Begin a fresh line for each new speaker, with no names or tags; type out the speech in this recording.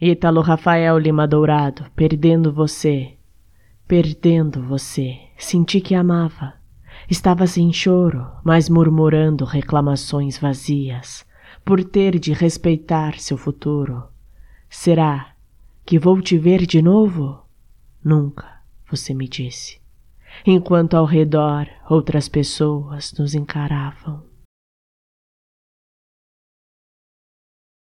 Ítalo Rafael Lima Dourado, perdendo você, perdendo você, senti que amava. Estava sem choro, mas murmurando reclamações vazias, por ter de respeitar seu futuro. Será que vou te ver de novo? Nunca, você me disse, enquanto ao redor outras pessoas nos encaravam.